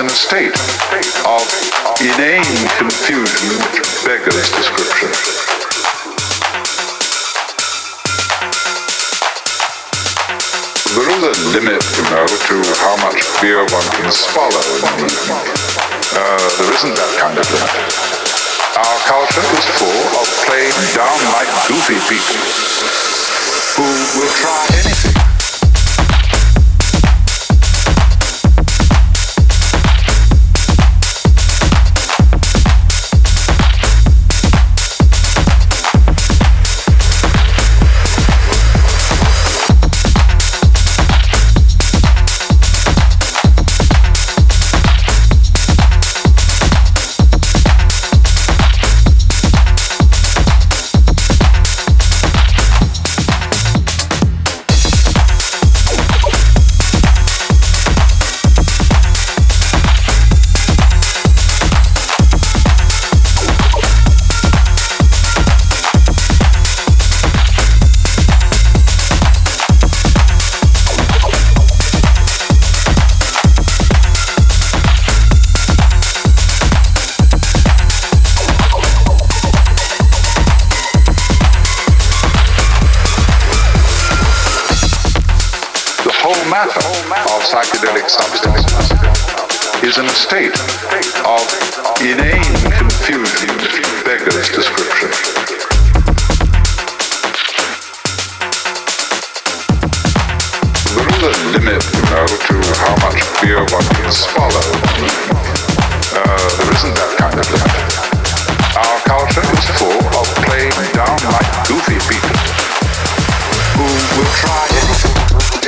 In a state of inane confusion which beggars description. There is a limit, you know, to how much beer one can swallow in evening. Uh, there isn't that kind of limit. Our culture is full of plain, downright goofy people who will try anything.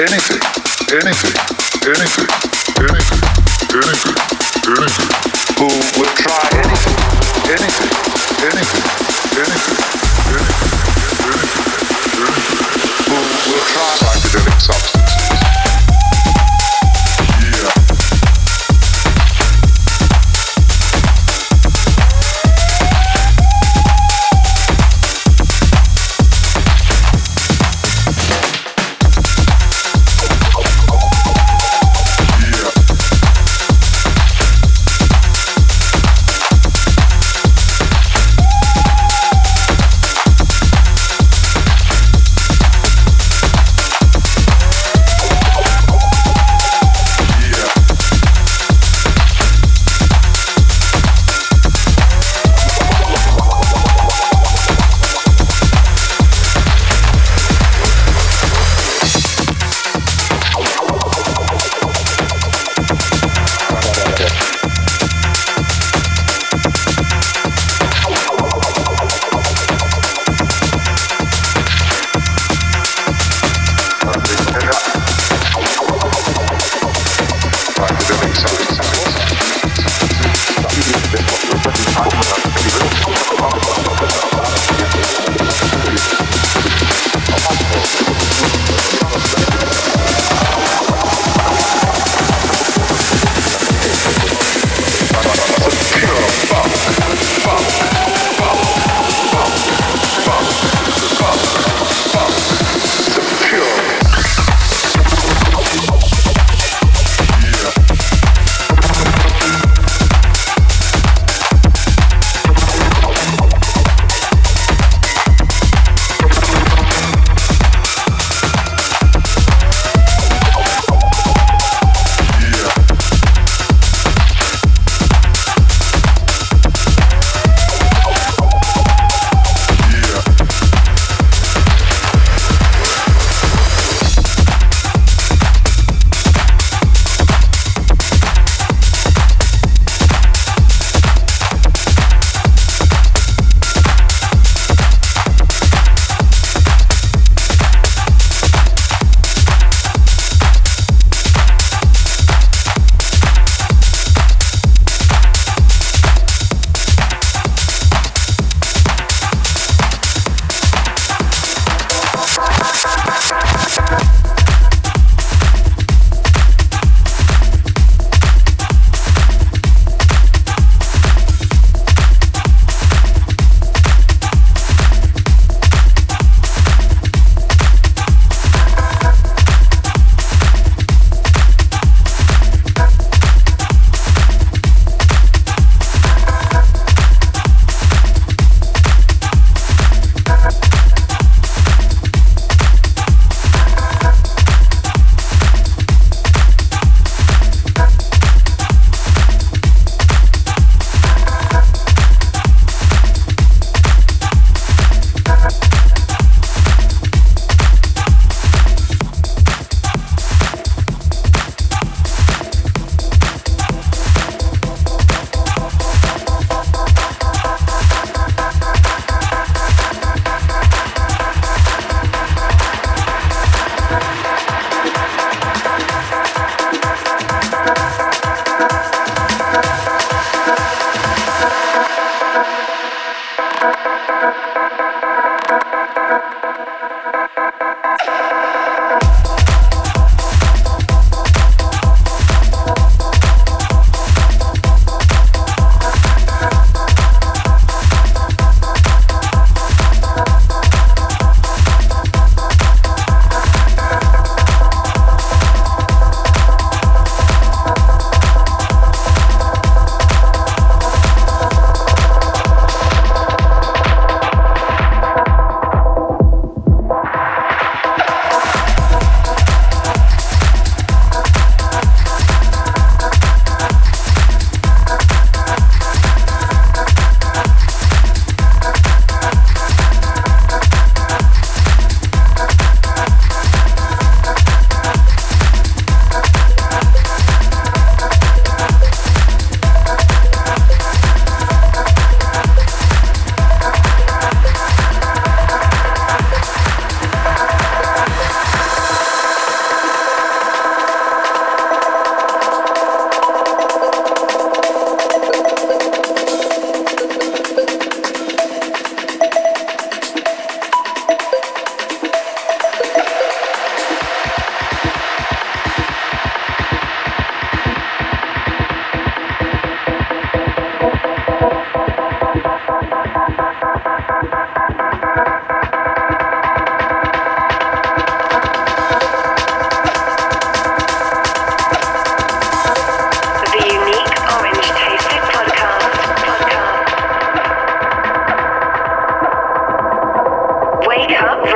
Anything, anything, anything, anything, anything, anything, who will try anything, anything, anything, anything, anything, anything, anything, who will try psychedelic substances.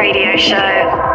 Radio show.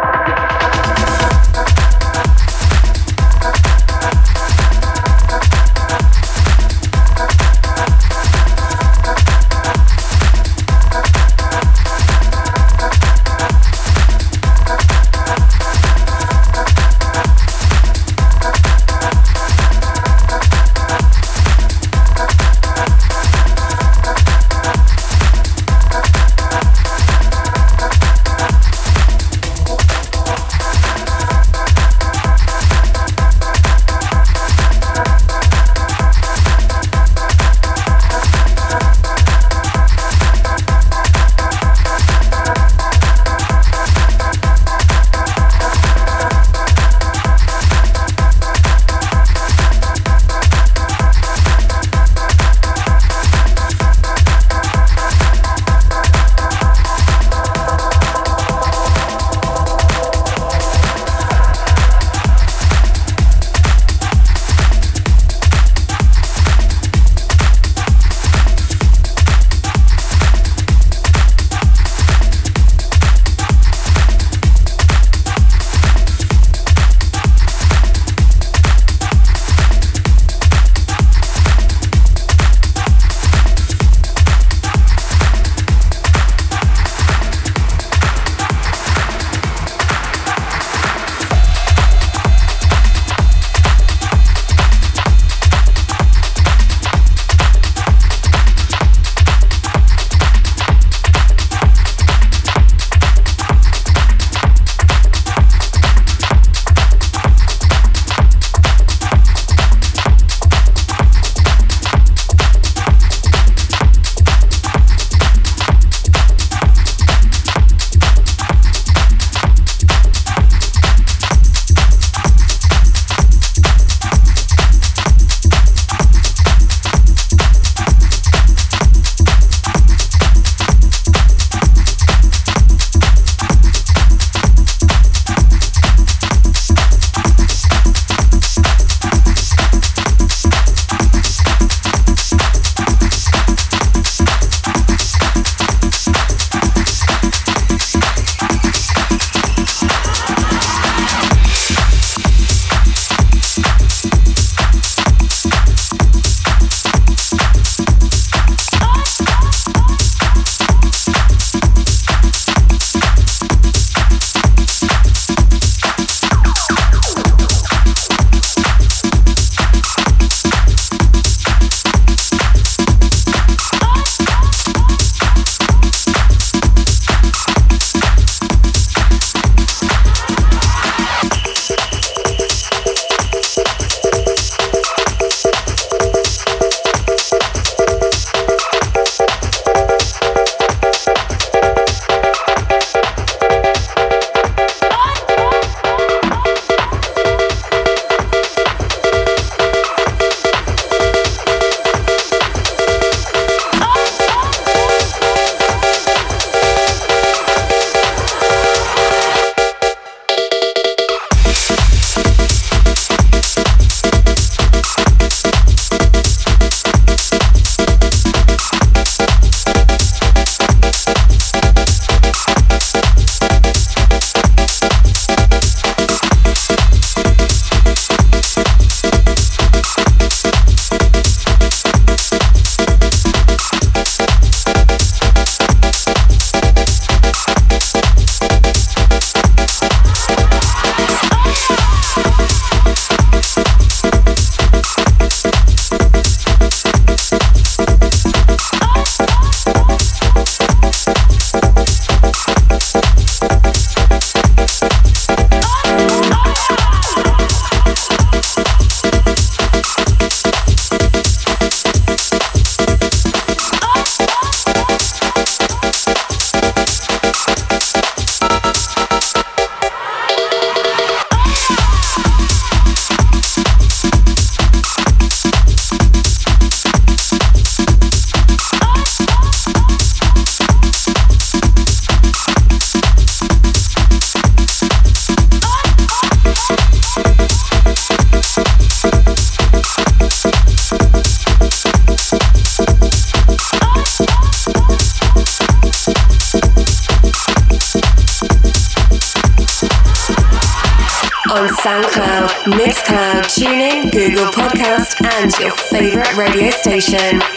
Radio station.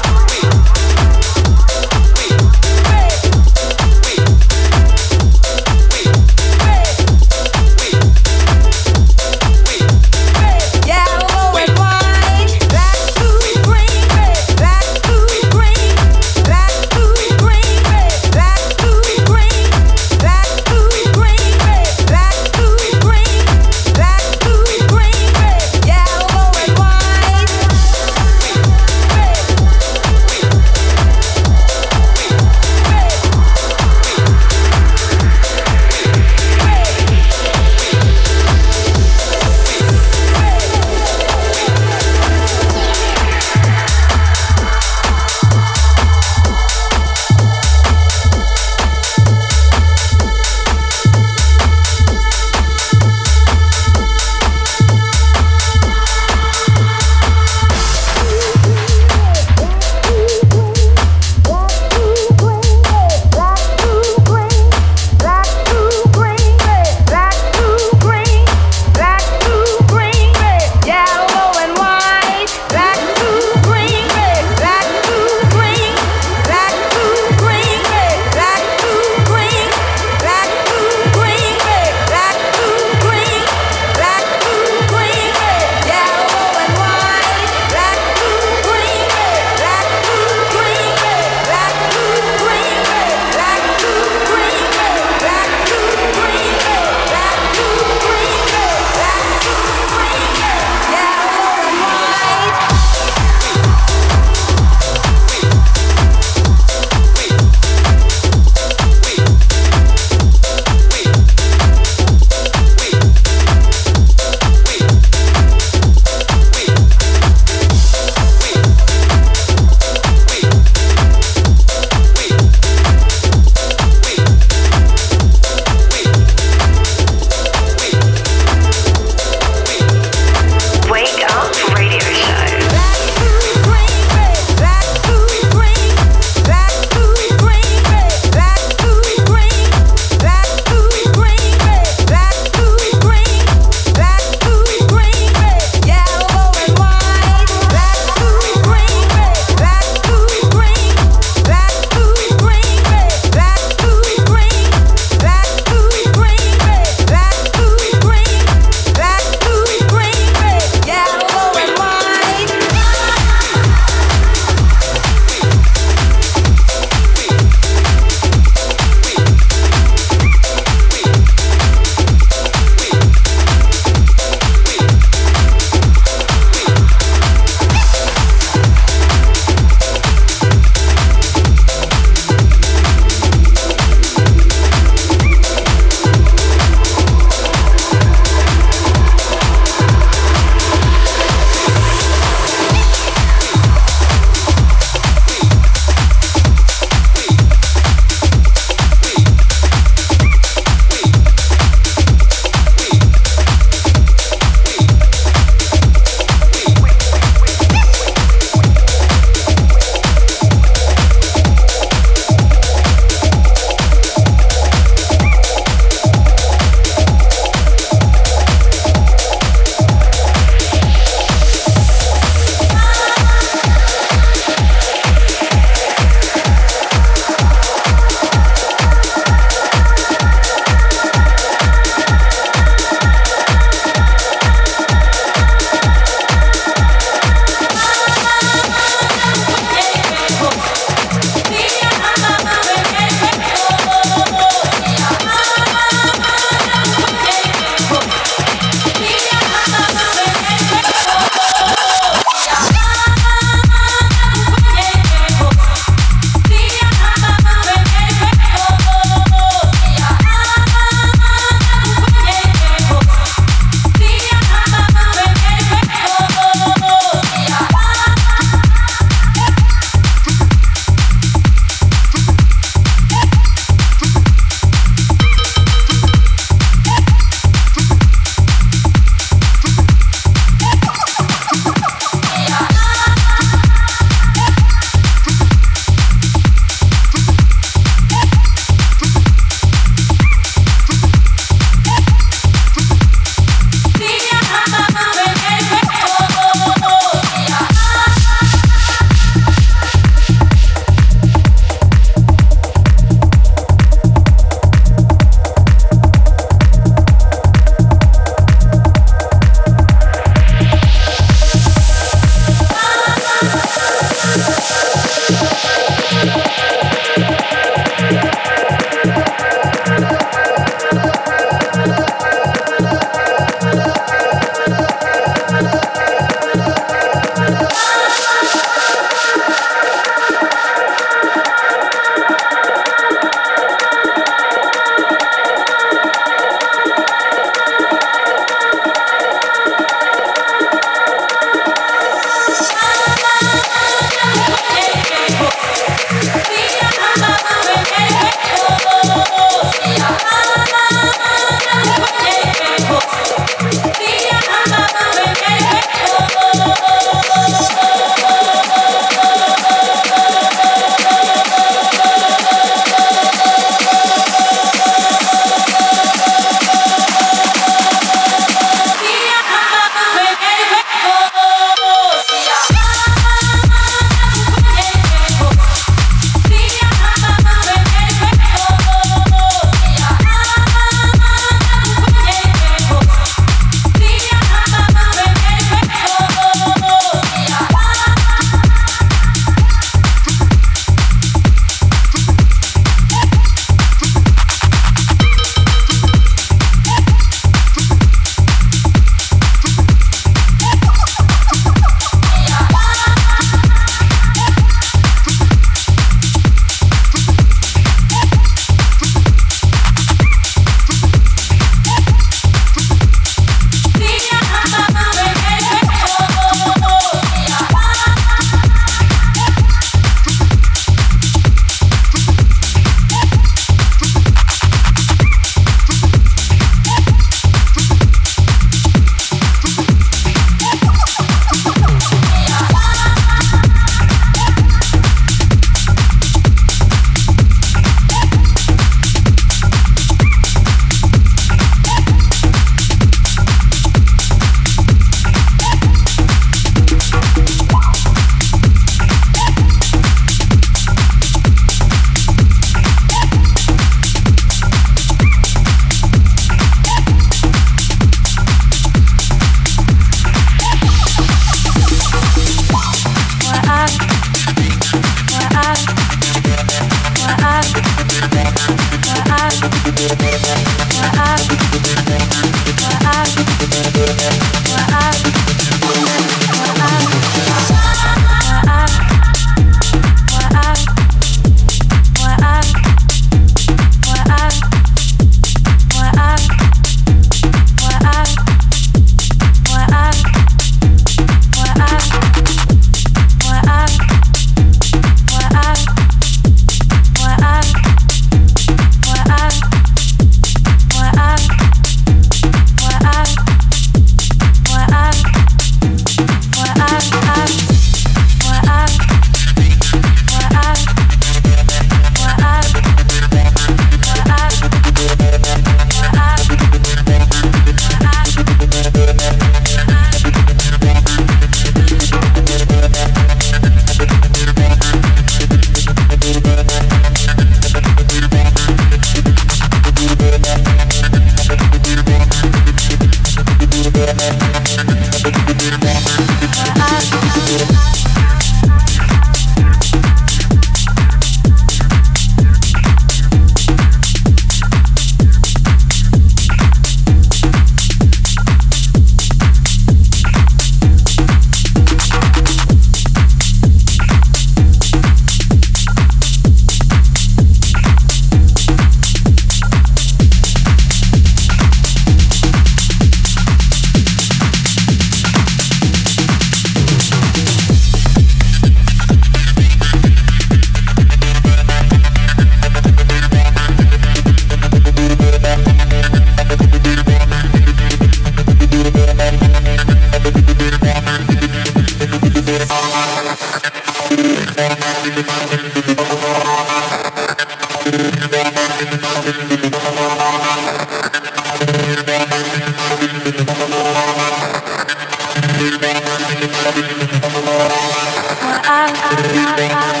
I, I, I, I.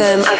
rhythm